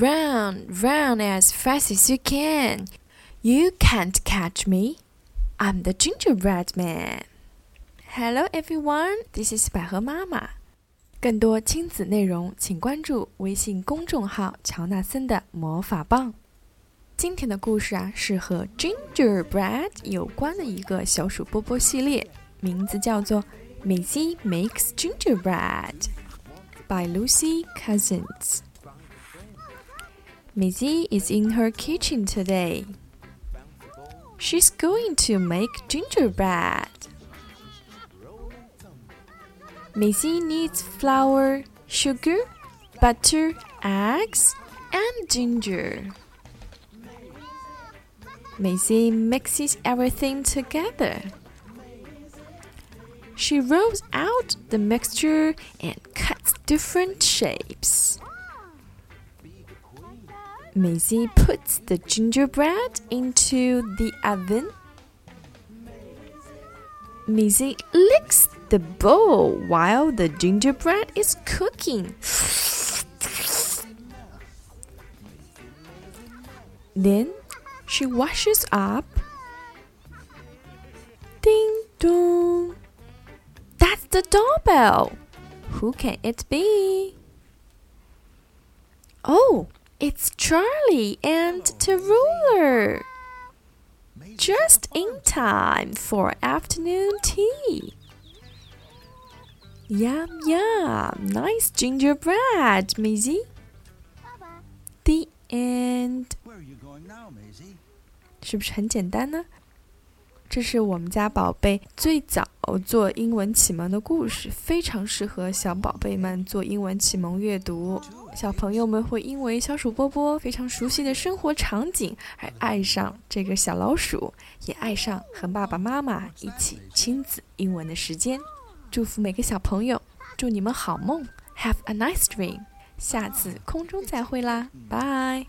Run, run as fast as you can. You can't catch me. I'm the gingerbread man. Hello everyone, this is 百合妈妈。更多亲子内容，请关注微信公众号“乔纳森的魔法棒”。今天的故事啊，是和 gingerbread 有关的一个小鼠波波系列，名字叫做《Maisie Makes Gingerbread》by Lucy Cousins。 Maisie is in her kitchen today. She's going to make gingerbread. Maisie needs flour, sugar, butter, eggs, and ginger. Maisie mixes everything together. She rolls out the mixture and cuts different shapes. Maisie puts the gingerbread into the oven. Maisie licks the bowl while the gingerbread is cooking. Then she washes up. Ding dong. That's the doorbell. Who can it be? Oh, it's Charlie and Tallulah. Just in time for afternoon tea. Yum yum, nice gingerbread, Maisie. The end. 是不是很简单呢？这是我们家宝贝最早做英文启蒙的故事，非常适合小宝贝们做英文启蒙阅读。小朋友们会因为小鼠波波非常熟悉的生活场景而爱上这个小老鼠，也爱上和爸爸妈妈一起亲子英文的时间。祝福每个小朋友，祝你们好梦，Have a nice dream。下次空中再会啦，拜。